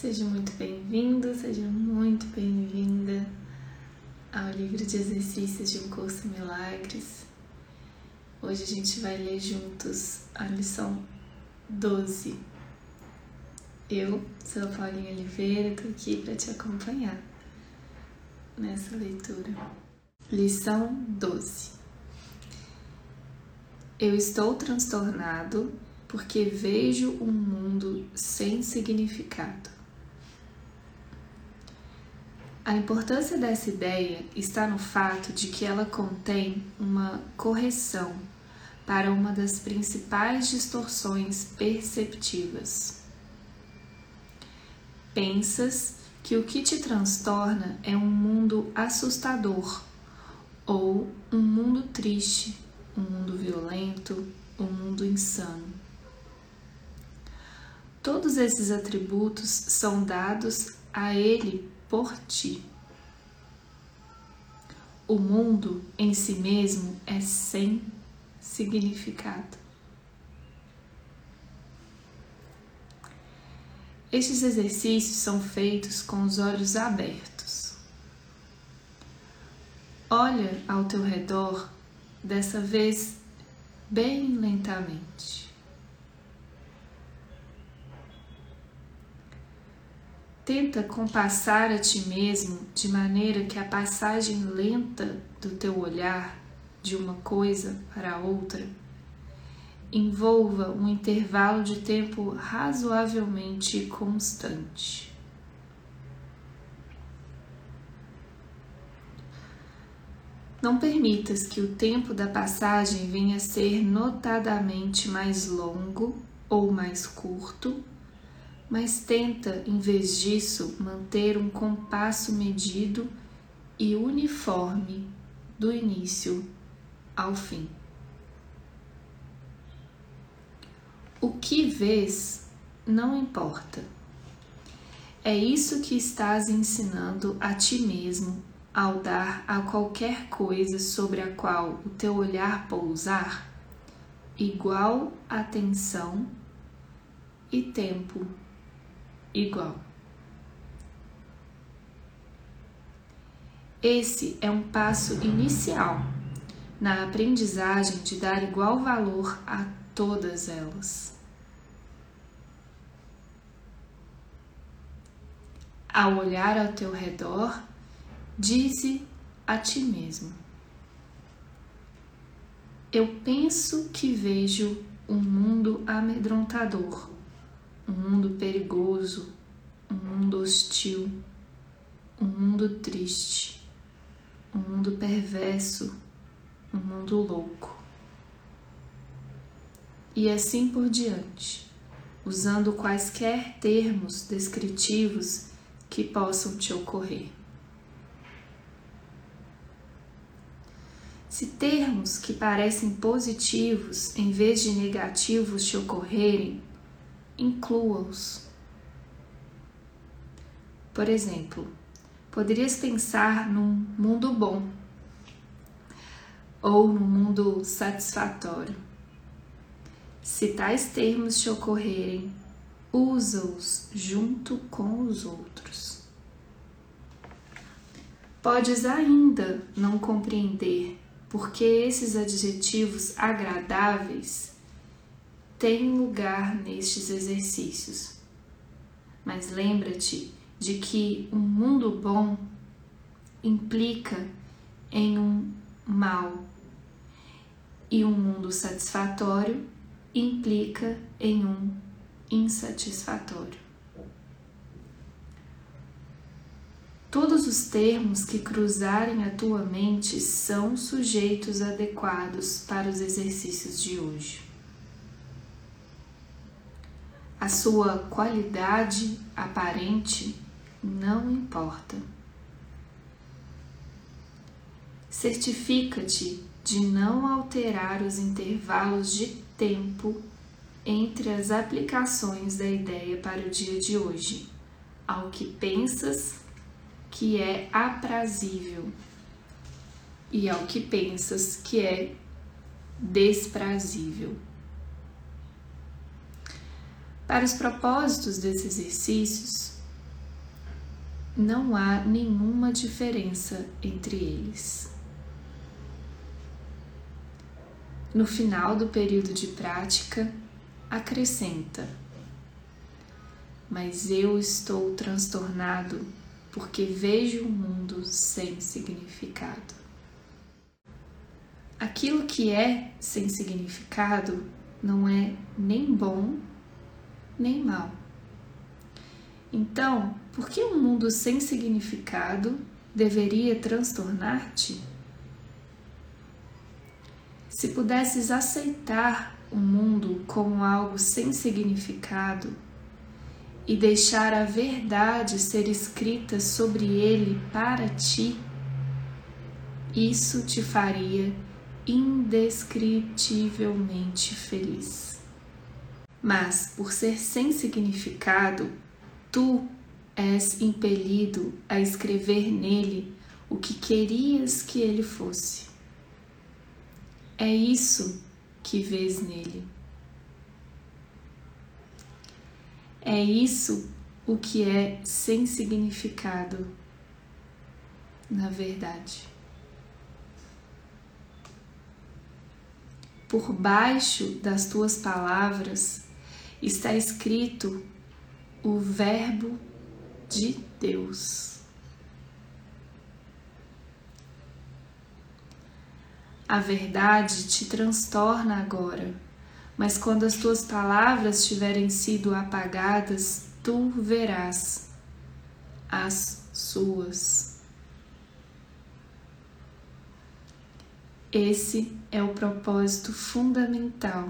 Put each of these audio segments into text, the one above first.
Seja muito bem-vindo, seja muito bem-vinda ao livro de exercícios de um curso em milagres. Hoje a gente vai ler juntos a lição 12. Eu sou a Paulinha Oliveira e tô aqui para te acompanhar nessa leitura. Lição 12. Eu estou transtornado porque vejo um mundo sem significado. A importância dessa ideia está no fato de que ela contém uma correção para uma das principais distorções perceptivas. Pensas que o que te transtorna é um mundo assustador ou um mundo triste um mundo violento, um mundo insano. Todos esses atributos são dados a ele por ti. O mundo em si mesmo é sem significado. Estes exercícios são feitos com os olhos abertos. Olha ao teu redor dessa vez bem lentamente. Tenta compassar a ti mesmo de maneira que a passagem lenta do teu olhar de uma coisa para outra envolva um intervalo de tempo razoavelmente constante. Não permitas que o tempo da passagem venha a ser notadamente mais longo ou mais curto, mas tenta, em vez disso, manter um compasso medido e uniforme do início ao fim. O que vês não importa. É isso que estás ensinando a ti mesmo ao dar a qualquer coisa sobre a qual o teu olhar pousar igual atenção e tempo igual. Esse é um passo inicial na aprendizagem de dar igual valor a todas elas. Ao olhar ao teu redor, Dize a ti mesmo: Eu penso que vejo um mundo amedrontador, um mundo perigoso, um mundo hostil, um mundo triste, um mundo perverso, um mundo louco. E assim por diante, usando quaisquer termos descritivos que possam te ocorrer. Se termos que parecem positivos em vez de negativos te ocorrerem, inclua-os. Por exemplo, poderias pensar num mundo bom ou num mundo satisfatório. Se tais termos te ocorrerem, usa-os junto com os outros. Podes ainda não compreender porque esses adjetivos agradáveis têm lugar nestes exercícios. Mas lembra-te de que um mundo bom implica em um mal e um mundo satisfatório implica em um insatisfatório. Todos os termos que cruzarem a tua mente são sujeitos adequados para os exercícios de hoje. A sua qualidade aparente não importa. Certifica-te de não alterar os intervalos de tempo entre as aplicações da ideia para o dia de hoje, ao que pensas que é aprazível e ao que pensas que é desprazível. Para os propósitos desses exercícios, não há nenhuma diferença entre eles. No final do período de prática, acrescenta: Mas eu estou transtornado porque vejo o mundo sem significado. Aquilo que é sem significado não é nem bom nem mal. Então, por que um mundo sem significado deveria transtornar-te? Se pudesses aceitar o mundo como algo sem significado e deixar a verdade ser escrita sobre ele para ti, isso te faria indescritivelmente feliz. Mas, por ser sem significado, tu és impelido a escrever nele o que querias que ele fosse. É isso que vês nele. É isso o que é sem significado, na verdade. Por baixo das tuas palavras está escrito o Verbo de Deus. A verdade te transtorna agora, mas quando as tuas palavras tiverem sido apagadas, tu verás as suas. Esse é o propósito fundamental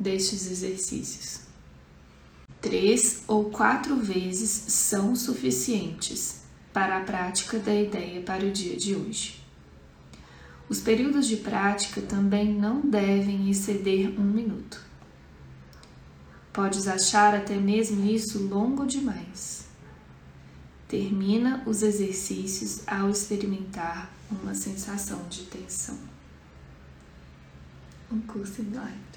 destes exercícios. Três ou quatro vezes são suficientes para a prática da ideia para o dia de hoje. Os períodos de prática também não devem exceder um minuto. Podes achar até mesmo isso longo demais. Termina os exercícios ao experimentar uma sensação de tensão. Um curso em milagres.